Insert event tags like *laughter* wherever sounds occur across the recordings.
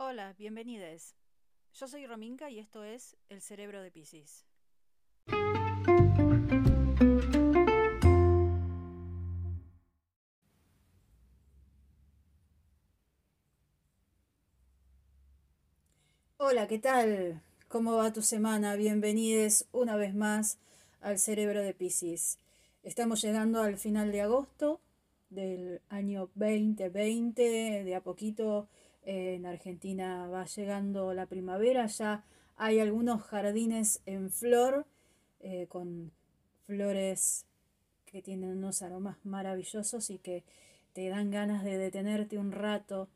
Hola, bienvenidos. Yo soy Rominka y esto es El Cerebro de Pisces. Hola, ¿qué tal? ¿Cómo va tu semana? Bienvenidos una vez más al Cerebro de Pisces. Estamos llegando al final de agosto del año 2020, de a poquito en Argentina va llegando la primavera, ya hay algunos jardines en flor eh, con flores que tienen unos aromas maravillosos y que te dan ganas de detenerte un rato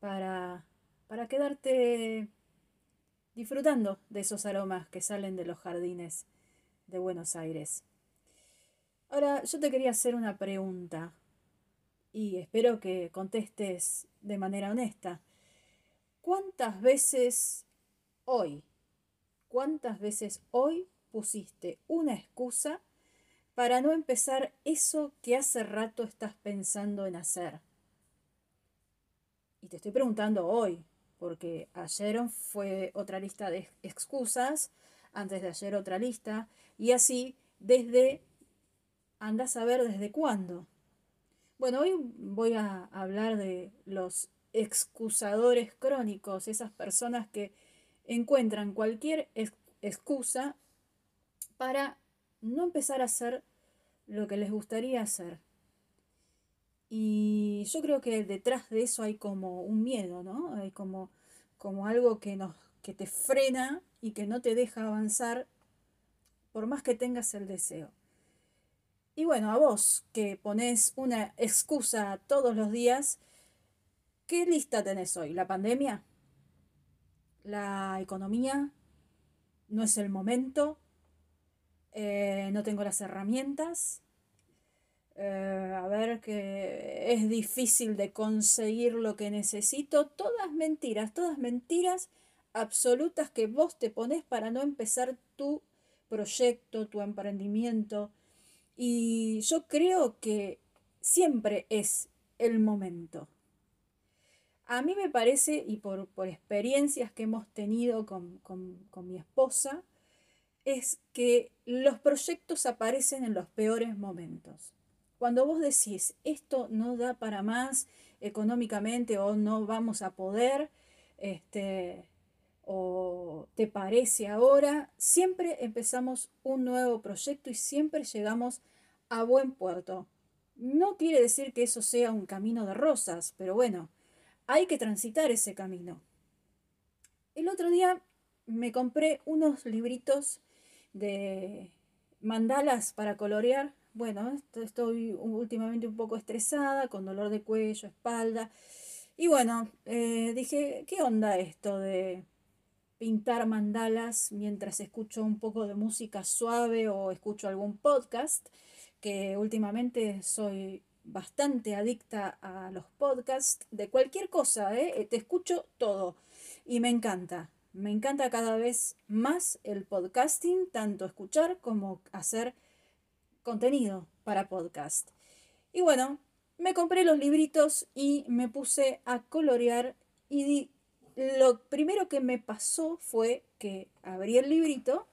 para, para quedarte disfrutando de esos aromas que salen de los jardines de Buenos Aires. Ahora, yo te quería hacer una pregunta y espero que contestes de manera honesta. ¿Cuántas veces hoy, cuántas veces hoy pusiste una excusa para no empezar eso que hace rato estás pensando en hacer? Y te estoy preguntando hoy, porque ayer fue otra lista de excusas, antes de ayer otra lista, y así desde, andas a ver desde cuándo. Bueno, hoy voy a hablar de los excusadores crónicos, esas personas que encuentran cualquier excusa para no empezar a hacer lo que les gustaría hacer. Y yo creo que detrás de eso hay como un miedo, ¿no? Hay como, como algo que, nos, que te frena y que no te deja avanzar por más que tengas el deseo. Y bueno, a vos que pones una excusa todos los días, ¿Qué lista tenés hoy? ¿La pandemia? ¿La economía? ¿No es el momento? Eh, ¿No tengo las herramientas? Eh, a ver que es difícil de conseguir lo que necesito. Todas mentiras, todas mentiras absolutas que vos te pones para no empezar tu proyecto, tu emprendimiento. Y yo creo que siempre es el momento. A mí me parece, y por, experiencias que hemos tenido con, mi esposa, es que los proyectos aparecen en los peores momentos. Cuando vos decís, esto no da para más económicamente o no vamos a poder, este, o te parece ahora, siempre empezamos un nuevo proyecto y siempre llegamos a buen puerto. No quiere decir que eso sea un camino de rosas, pero bueno, hay que transitar ese camino. El otro día me compré unos libritos de mandalas para colorear. Bueno, estoy últimamente un poco estresada, con dolor de cuello, espalda. Y bueno, eh, dije, ¿qué onda esto de pintar mandalas mientras escucho un poco de música suave o escucho algún podcast? Que últimamente soy bastante adicta a los podcasts de cualquier cosa, ¿eh? ¿eh? te escucho todo y me encanta. Me encanta cada vez más el podcasting, tanto escuchar como hacer contenido para podcast. Y bueno, me compré los libritos y me puse a colorear y lo primero que me pasó fue que abrí el librito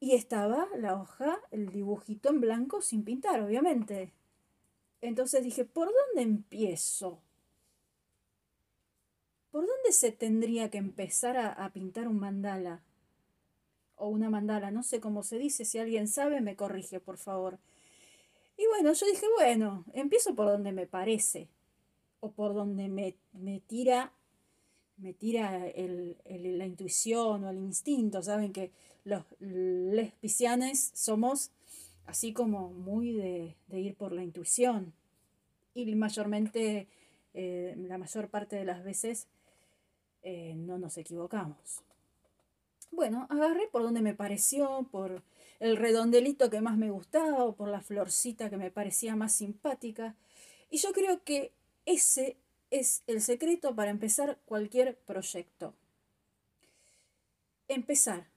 y estaba la hoja, el dibujito en blanco sin pintar, obviamente. Entonces dije, ¿por dónde empiezo? ¿Por dónde se tendría que empezar a, pintar un mandala? O una mandala, no sé cómo se dice, si alguien sabe me corrige, por favor. Y bueno, yo dije, bueno, empiezo por donde me parece, o por donde me, me tira, me tira la intuición o el instinto. Saben que los lesbicianes somos así como muy de, ir por la intuición. Y mayormente, eh, la mayor parte de las veces, eh, no nos equivocamos. Bueno, agarré por donde me pareció, por el redondelito que más me gustaba, o por la florcita que me parecía más simpática. Y yo creo que ese es el secreto para empezar cualquier proyecto. Empezar.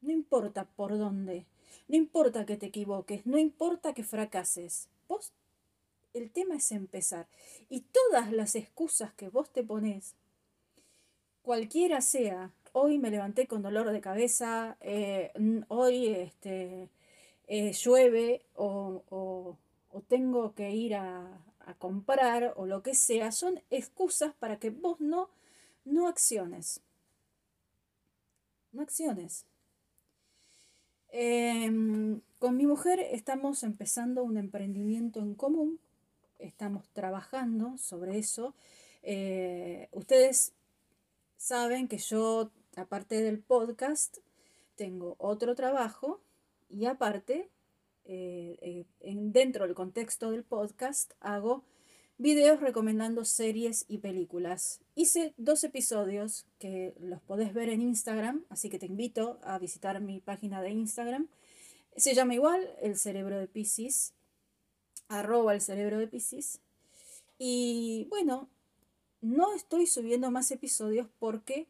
No importa por dónde, no importa que te equivoques, no importa que fracases. El tema es empezar. Y todas las excusas que vos te pones cualquiera sea, hoy me levanté con dolor de cabeza, eh, hoy este, eh, llueve o, tengo que ir a, a, comprar o lo que sea, son excusas para que vos no, no acciones. No acciones. Em, con mi mujer estamos empezando un emprendimiento en común, estamos trabajando sobre eso. Eh, ustedes saben que yo, aparte del podcast, tengo otro trabajo y aparte, eh, eh, dentro del contexto del podcast, hago videos recomendando series y películas. Hice dos episodios que los podés ver en Instagram, así que te invito a visitar mi página de Instagram. Se llama igual El Cerebro de Pisces, arroba el Cerebro de Pisces. Y bueno, no estoy subiendo más episodios porque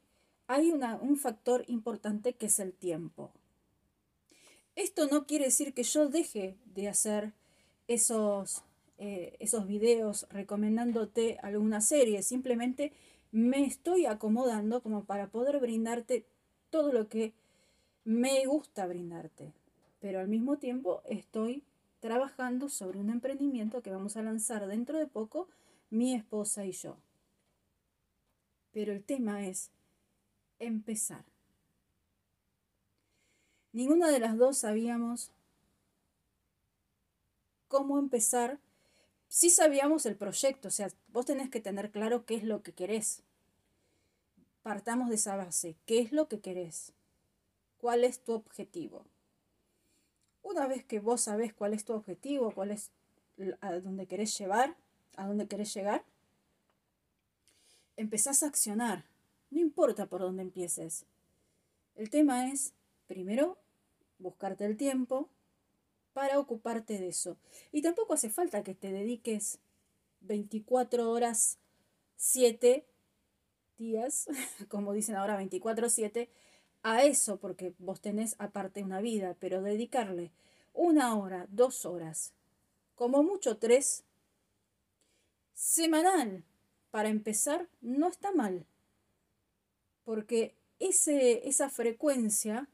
hay un factor importante que es el tiempo. Esto no quiere decir que yo deje de hacer esos eh, esos videos recomendándote alguna serie, simplemente me estoy acomodando como para poder brindarte todo lo que me gusta brindarte. Pero al mismo tiempo estoy trabajando sobre un emprendimiento que vamos a lanzar dentro de poco mi esposa y yo. Pero el tema es empezar. Ninguna de las dos sabíamos cómo empezar sí sabíamos el proyecto, o sea, vos tenés que tener claro qué es lo que querés. Partamos de esa base, ¿qué es lo que querés? ¿Cuál es tu objetivo? Una vez que vos sabés cuál es tu objetivo, cuál es a dónde querés llevar, a dónde querés llegar, empezás a accionar. No importa por dónde empieces. El tema es, primero, buscarte el tiempo, para ocuparte de eso. Y tampoco hace falta que te dediques 24 horas, 7 días, *laughs* como dicen ahora 24-7, a eso, porque vos tenés aparte una vida, pero dedicarle una hora, dos horas, como mucho tres, semanal, para empezar, no está mal. Porque ese, esa frecuencia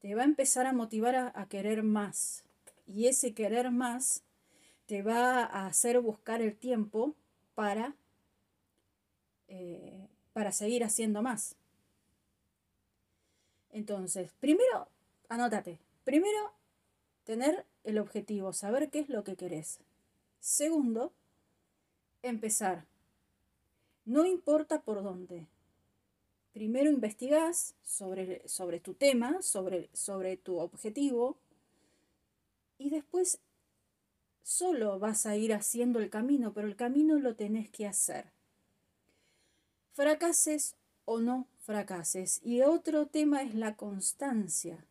te va a empezar a motivar a, querer más. Y ese querer más te va a hacer buscar el tiempo para, eh, para seguir haciendo más. Entonces, primero, anótate. Primero, tener el objetivo, saber qué es lo que querés. Segundo, empezar. No importa por dónde primero investigás sobre, sobre tu tema, sobre, sobre tu objetivo, y después solo vas a ir haciendo el camino, pero el camino lo tenés que hacer. Fracases o no fracases. Y otro tema es la constancia.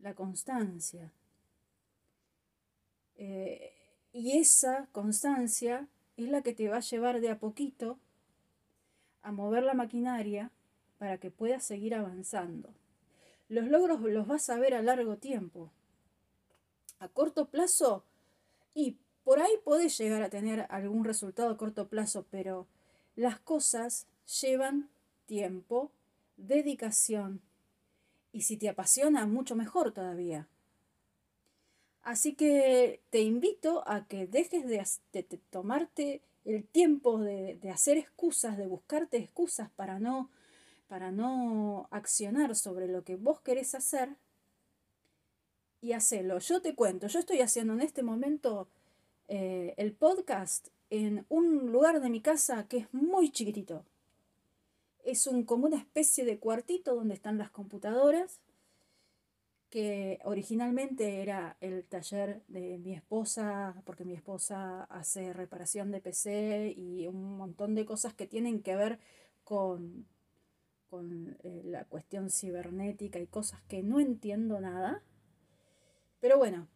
La constancia. Eh, y esa constancia es la que te va a llevar de a poquito a mover la maquinaria para que puedas seguir avanzando. Los logros los vas a ver a largo tiempo. A corto plazo, y por ahí podés llegar a tener algún resultado a corto plazo, pero las cosas llevan tiempo, dedicación, y si te apasiona, mucho mejor todavía. Así que te invito a que dejes de, tomarte el tiempo de, hacer excusas, de buscarte excusas para no, para no accionar sobre lo que vos querés hacer y hacerlo. Yo te cuento, yo estoy haciendo en este momento eh, el podcast en un lugar de mi casa que es muy chiquitito. Es un, como una especie de cuartito donde están las computadoras que originalmente era el taller de mi esposa, porque mi esposa hace reparación de PC y un montón de cosas que tienen que ver con, con eh, la cuestión cibernética y cosas que no entiendo nada. Pero bueno,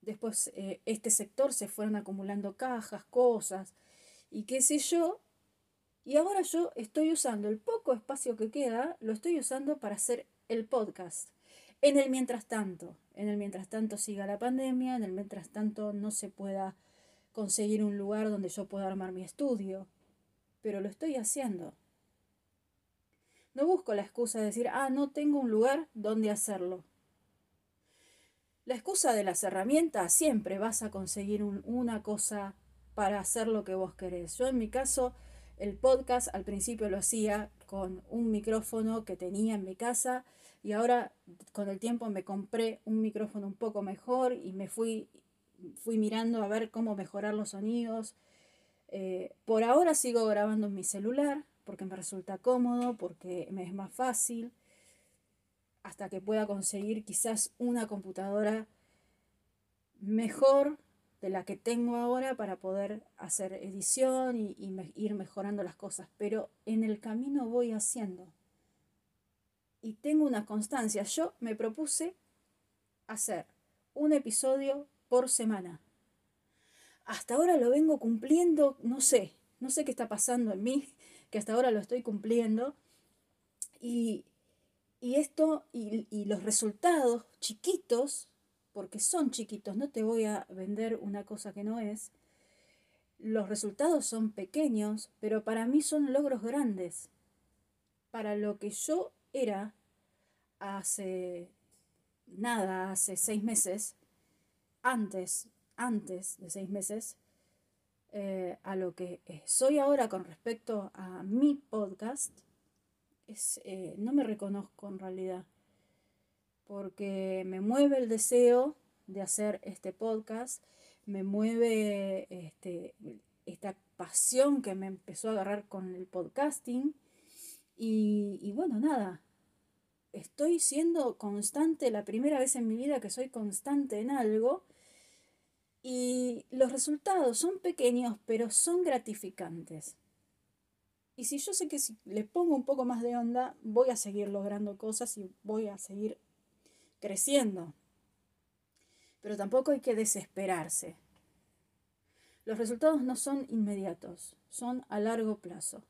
después eh, este sector se fueron acumulando cajas, cosas y qué sé yo. Y ahora yo estoy usando el poco espacio que queda, lo estoy usando para hacer el podcast en el mientras tanto, en el mientras tanto siga la pandemia, en el mientras tanto no se pueda conseguir un lugar donde yo pueda armar mi estudio. pero lo estoy haciendo. No busco la excusa de decir, ah, no tengo un lugar donde hacerlo. La excusa de las herramientas, siempre vas a conseguir una cosa para hacer lo que vos querés. Yo en mi caso, el podcast al principio lo hacía con un micrófono que tenía en mi casa y ahora con el tiempo me compré un micrófono un poco mejor y me fui, fui mirando a ver cómo mejorar los sonidos. Eh, por ahora sigo grabando en mi celular porque me resulta cómodo, porque me es más fácil, hasta que pueda conseguir quizás una computadora mejor de la que tengo ahora para poder hacer edición y, ir mejorando las cosas, pero en el camino voy haciendo. Y tengo una constancia. Yo me propuse hacer un episodio por semana. Hasta ahora lo vengo cumpliendo, no sé, no sé qué está pasando en mí, que hasta ahora lo estoy cumpliendo. Y, esto y, y los resultados chiquitos porque son chiquitos, no te voy a vender una cosa que no es. Los resultados son pequeños, pero para mí son logros grandes. Para lo que yo era hace nada, hace seis meses, antes, antes de seis meses, eh, a lo que soy ahora con respecto a mi podcast, es, eh, no me reconozco en realidad porque me mueve el deseo de hacer este podcast, me mueve este, esta pasión que me empezó a agarrar con el podcasting. Y, bueno, nada, estoy siendo constante, la primera vez en mi vida que soy constante en algo. Y los resultados son pequeños, pero son gratificantes. Y si yo sé que si le pongo un poco más de onda, voy a seguir logrando cosas y voy a seguir creciendo. Pero tampoco hay que desesperarse. Los resultados no son inmediatos, son a largo plazo.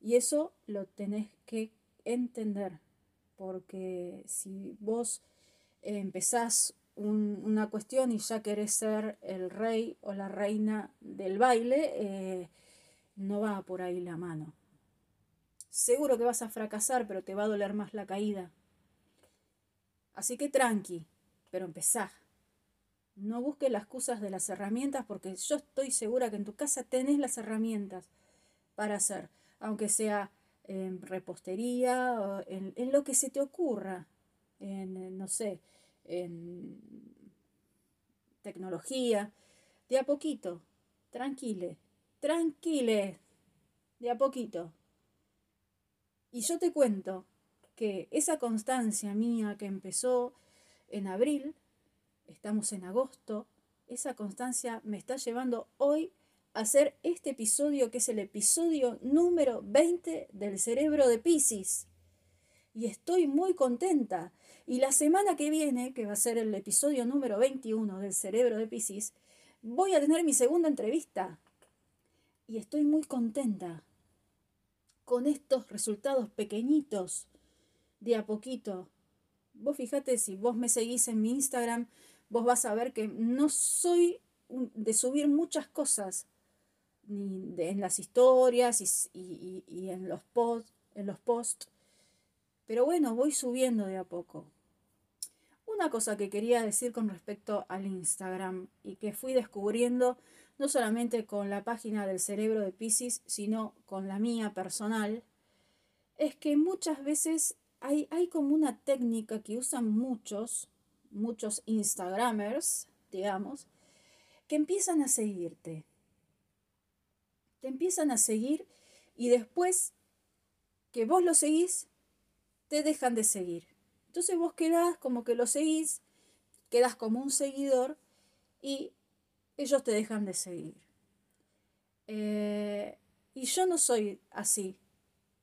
Y eso lo tenés que entender, porque si vos empezás una cuestión y ya querés ser el rey o la reina del baile, eh, no va por ahí la mano. Seguro que vas a fracasar, pero te va a doler más la caída. Así que tranqui, pero empezá. No busques las excusas de las herramientas porque yo estoy segura que en tu casa tenés las herramientas para hacer, aunque sea en repostería, o en, en lo que se te ocurra, en, no sé, en tecnología, de a poquito, tranquile, tranquile, de a poquito. Y yo te cuento que esa constancia mía que empezó en abril, estamos en agosto, esa constancia me está llevando hoy a hacer este episodio que es el episodio número 20 del cerebro de Pisces. Y estoy muy contenta. Y la semana que viene, que va a ser el episodio número 21 del cerebro de Pisces, voy a tener mi segunda entrevista. Y estoy muy contenta con estos resultados pequeñitos de a poquito. Vos fíjate, si vos me seguís en mi Instagram, vos vas a ver que no soy de subir muchas cosas ni en las historias y, y, en los posts en los posts pero bueno voy subiendo de a poco una cosa que quería decir con respecto al Instagram y que fui descubriendo no solamente con la página del cerebro de Pisces sino con la mía personal es que muchas veces hay, como una técnica que usan muchos, muchos Instagramers, digamos, que empiezan a seguirte. Te empiezan a seguir y después que vos lo seguís, te dejan de seguir. Entonces vos quedás como que lo seguís, quedás como un seguidor y ellos te dejan de seguir. Eh, y yo no soy así.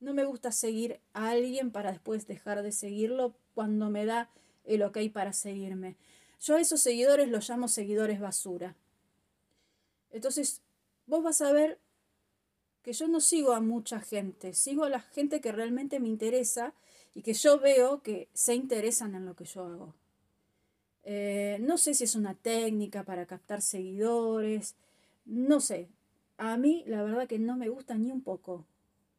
No me gusta seguir a alguien para después dejar de seguirlo cuando me da el ok para seguirme. Yo a esos seguidores los llamo seguidores basura. Entonces, vos vas a ver que yo no sigo a mucha gente, sigo a la gente que realmente me interesa y que yo veo que se interesan en lo que yo hago. Eh, no sé si es una técnica para captar seguidores, no sé, a mí la verdad que no me gusta ni un poco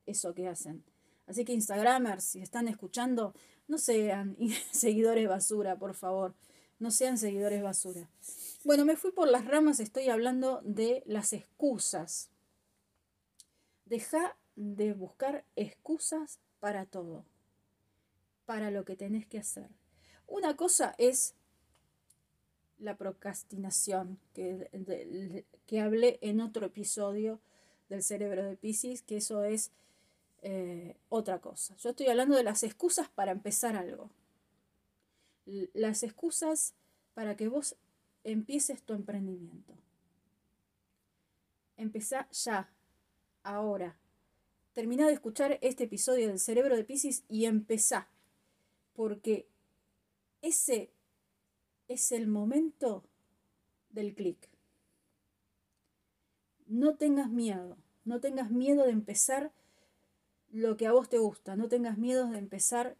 eso que hacen. Así que Instagramers, si están escuchando, no sean *laughs* seguidores basura, por favor. No sean seguidores basura. Bueno, me fui por las ramas, estoy hablando de las excusas. Deja de buscar excusas para todo, para lo que tenés que hacer. Una cosa es la procrastinación, que, que hablé en otro episodio del cerebro de Pisces, que eso es eh, otra cosa. Yo estoy hablando de las excusas para empezar algo. Las excusas para que vos empieces tu emprendimiento. Empezá ya, ahora. Terminá de escuchar este episodio del cerebro de Pisces y empezá. Porque ese es el momento del clic. No tengas miedo, no tengas miedo de empezar lo que a vos te gusta, no tengas miedo de empezar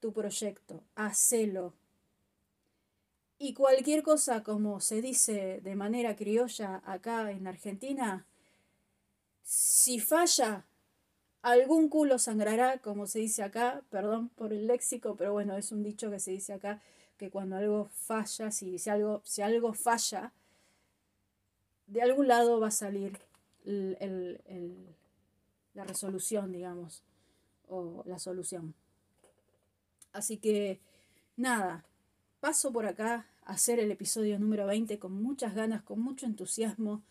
tu proyecto, hacelo. Y cualquier cosa, como se dice de manera criolla acá en Argentina, si falla, algún culo sangrará, como se dice acá, perdón por el léxico, pero bueno, es un dicho que se dice acá, que cuando algo falla, si, algo, si algo falla, de algún lado va a salir la resolución, digamos, o la solución. Así que, nada, paso por acá a hacer el episodio número 20 con muchas ganas, con mucho entusiasmo,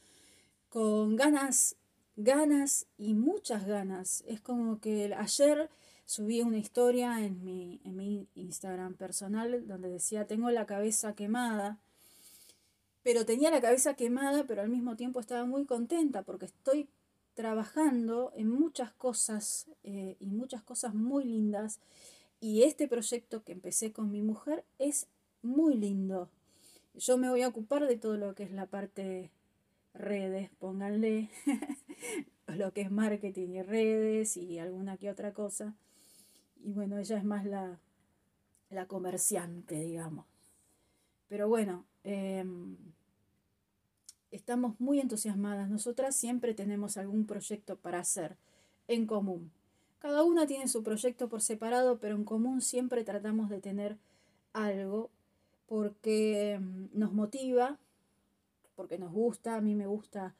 con ganas, ganas y muchas ganas. Es como que ayer subí una historia en mi, en mi Instagram personal donde decía, tengo la cabeza quemada, pero tenía la cabeza quemada, pero al mismo tiempo estaba muy contenta porque estoy trabajando en muchas cosas eh, y muchas cosas muy lindas. Y este proyecto que empecé con mi mujer es muy lindo. Yo me voy a ocupar de todo lo que es la parte redes, pónganle *laughs* lo que es marketing y redes y alguna que otra cosa y bueno, ella es más la, la comerciante, digamos. Pero bueno, em, estamos muy entusiasmadas. Nosotras siempre tenemos algún proyecto para hacer en común. Cada una tiene su proyecto por separado, pero en común siempre tratamos de tener algo porque em, nos motiva, porque nos gusta, a mí me gusta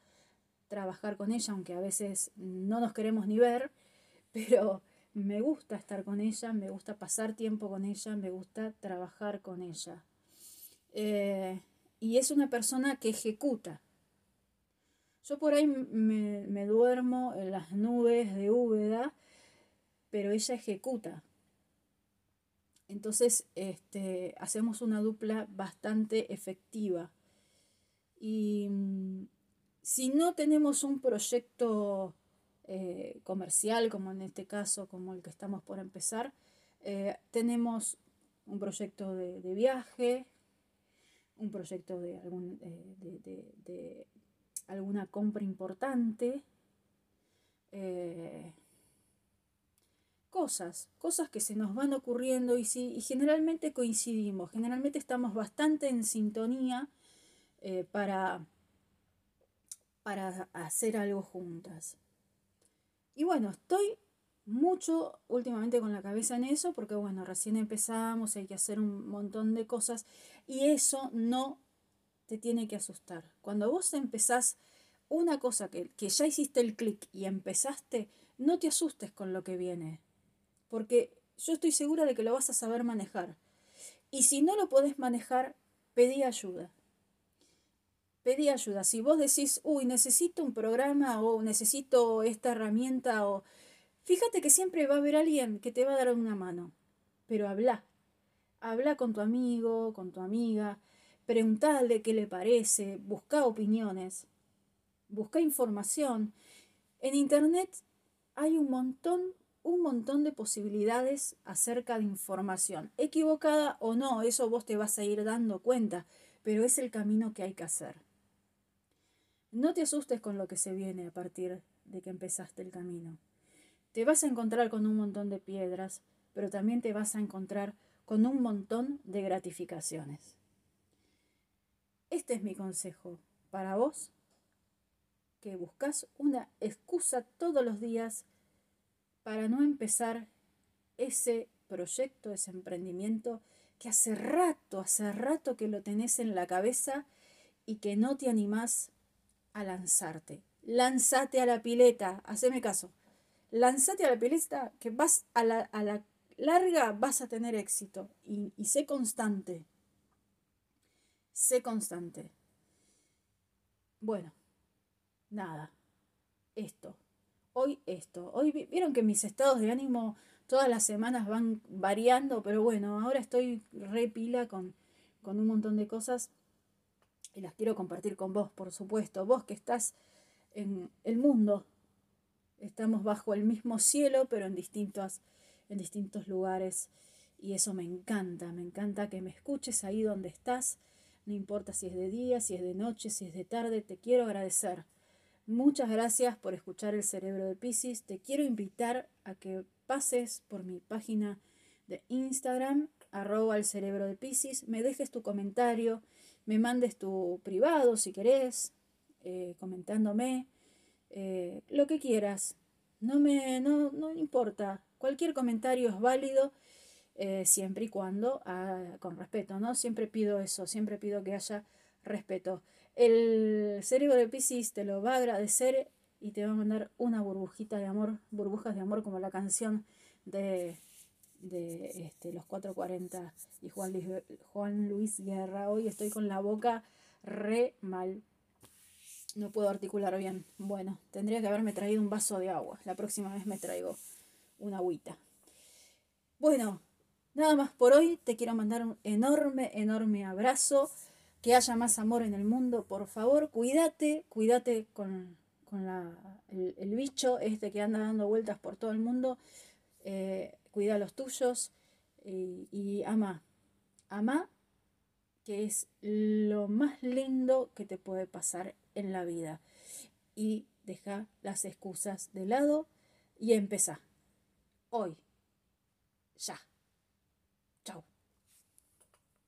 trabajar con ella, aunque a veces no nos queremos ni ver, *laughs* pero me gusta estar con ella, me gusta pasar tiempo con ella, me gusta trabajar con ella. Eh, y es una persona que ejecuta. Yo por ahí me, duermo en las nubes de Úbeda, pero ella ejecuta. Entonces este, hacemos una dupla bastante efectiva. Y mm, si no tenemos un proyecto eh, comercial, como en este caso, como el que estamos por empezar. Eh, tenemos un proyecto de, viaje, un proyecto de, algún, eh, de, alguna compra importante, cosas, cosas que se nos van ocurriendo y, si, y generalmente coincidimos, generalmente estamos bastante en sintonía para, para hacer algo juntas. Y bueno, estoy mucho últimamente con la cabeza en eso porque bueno, recién empezamos, hay que hacer un montón de cosas y eso no te tiene que asustar. Cuando vos empezás una cosa que, que ya hiciste el clic y empezaste, no te asustes con lo que viene, porque yo estoy segura de que lo vas a saber manejar. Y si no lo podés manejar, pedí ayuda pedí ayuda. Si vos decís, uy, necesito un programa o necesito esta herramienta o... Fíjate que siempre va a haber alguien que te va a dar una mano. Pero habla. Habla con tu amigo, con tu amiga. Preguntale qué le parece. Busca opiniones. Busca información. En Internet hay un montón, un montón de posibilidades acerca de información. Equivocada o no, eso vos te vas a ir dando cuenta, pero es el camino que hay que hacer. No te asustes con lo que se viene a partir de que empezaste el camino. Te vas a encontrar con un montón de piedras, pero también te vas a encontrar con un montón de gratificaciones. Este es mi consejo para vos que buscas una excusa todos los días para no empezar ese proyecto, ese emprendimiento que hace rato, hace rato que lo tenés en la cabeza y que no te animás a lanzarte. Lánzate a la pileta, haceme caso. Lánzate a la pileta que vas a la, larga, vas a tener éxito. Y sé constante. Sé constante. Bueno, nada. Esto. Hoy esto. Hoy vieron que mis estados de ánimo todas las semanas van variando, pero bueno, ahora estoy re pila con, con un montón de cosas y las quiero compartir con vos, por supuesto. Vos que estás en el mundo, estamos bajo el mismo cielo, pero en en distintos lugares. Y eso me encanta, me encanta que me escuches ahí donde estás. No importa si es de día, si es de noche, si es de tarde, te quiero agradecer. Muchas gracias por escuchar el cerebro de Pisces. Te quiero invitar a que pases por mi página de Instagram, arroba el cerebro de Pisces, me dejes tu comentario, me mandes tu privado si querés, eh, comentándome, eh, lo que quieras. No me no, no importa, cualquier comentario es válido. Eh, siempre y cuando ah, con respeto, ¿no? Siempre pido eso, siempre pido que haya respeto. El cerebro de Pisces te lo va a agradecer y te va a mandar una burbujita de amor, burbujas de amor como la canción de, de este, los 440 y Juan Luis, Juan Luis Guerra. Hoy estoy con la boca re mal. No puedo articular bien. Bueno, tendría que haberme traído un vaso de agua. La próxima vez me traigo una agüita. Bueno, nada más por hoy. Te quiero mandar un enorme, enorme abrazo. Que haya más amor en el mundo, por favor. Cuídate, cuídate con con el, bicho este que anda dando vueltas por todo el mundo. Eh, cuida a los tuyos y, y ama. Ama que es lo más lindo que te puede pasar en la vida. Y deja las excusas de lado y empezá. Hoy. Ya.